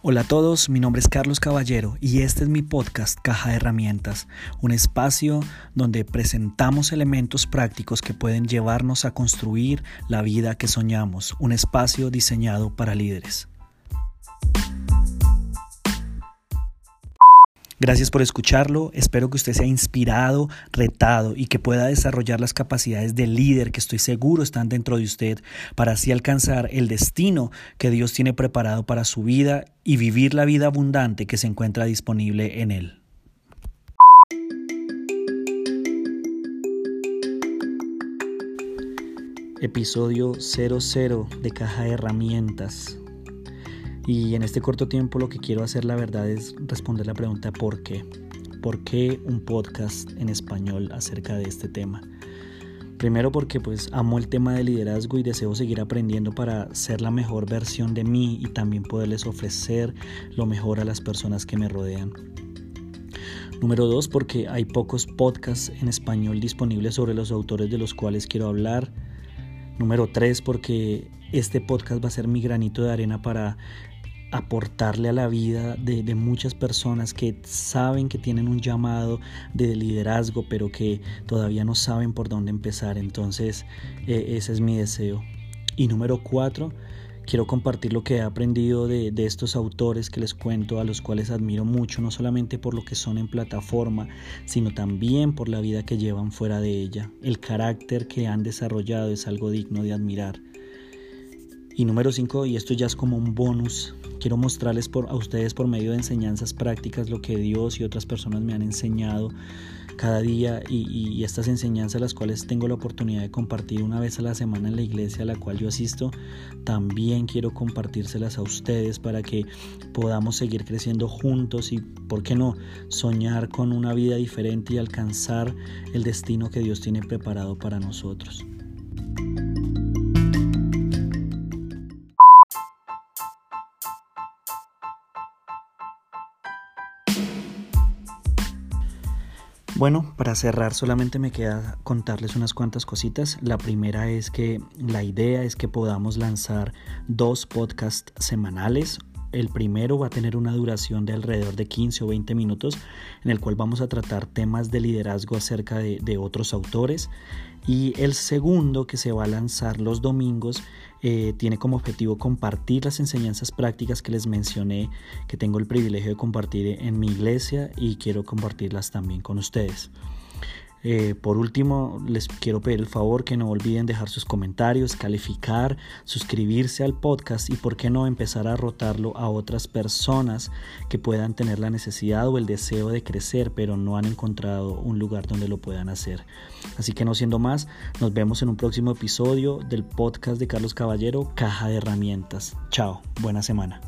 Hola a todos, mi nombre es Carlos Caballero y este es mi podcast Caja de Herramientas, un espacio donde presentamos elementos prácticos que pueden llevarnos a construir la vida que soñamos, un espacio diseñado para líderes. Gracias por escucharlo, espero que usted sea inspirado, retado y que pueda desarrollar las capacidades de líder que estoy seguro están dentro de usted para así alcanzar el destino que Dios tiene preparado para su vida y vivir la vida abundante que se encuentra disponible en Él. Episodio 00 de Caja de Herramientas. Y en este corto tiempo lo que quiero hacer la verdad es responder la pregunta ¿por qué? ¿Por qué un podcast en español acerca de este tema? Primero porque pues amo el tema de liderazgo y deseo seguir aprendiendo para ser la mejor versión de mí y también poderles ofrecer lo mejor a las personas que me rodean. Número dos, porque hay pocos podcasts en español disponibles sobre los autores de los cuales quiero hablar. Número tres, porque este podcast va a ser mi granito de arena para aportarle a la vida de, muchas personas que saben que tienen un llamado de liderazgo, pero que todavía no saben por dónde empezar. Entonces, e, ese es mi deseo. Y número cuatro, quiero compartir lo que he aprendido de, de, estos autores que les cuento, a los cuales admiro mucho, no solamente por lo que son en plataforma, sino también por la vida que llevan fuera de ella. El carácter que han desarrollado es algo digno de admirar. Y número 5, y esto ya es como un bonus, quiero mostrarles a ustedes por medio de enseñanzas prácticas lo que Dios y otras personas me han enseñado cada día y, estas enseñanzas las cuales tengo la oportunidad de compartir una vez a la semana en la iglesia a la cual yo asisto, también quiero compartírselas a ustedes para que podamos seguir creciendo juntos y, ¿por qué no?, soñar con una vida diferente y alcanzar el destino que Dios tiene preparado para nosotros. Bueno, para cerrar solamente me queda contarles unas cuantas cositas. La primera es que la idea es que podamos lanzar dos podcasts semanales. El primero va a tener una duración de alrededor de 15 o 20 minutos en el cual vamos a tratar temas de liderazgo acerca de, otros autores. Y el segundo que se va a lanzar los domingos eh, tiene como objetivo compartir las enseñanzas prácticas que les mencioné, que tengo el privilegio de compartir en mi iglesia y quiero compartirlas también con ustedes. Eh, por último, les quiero pedir el favor que no olviden dejar sus comentarios, calificar, suscribirse al podcast y por qué no empezar a rotarlo a otras personas que puedan tener la necesidad o el deseo de crecer, pero no han encontrado un lugar donde lo puedan hacer. Así que no siendo más, nos vemos en un próximo episodio del podcast de Carlos Caballero, Caja de Herramientas. Chao, buena semana.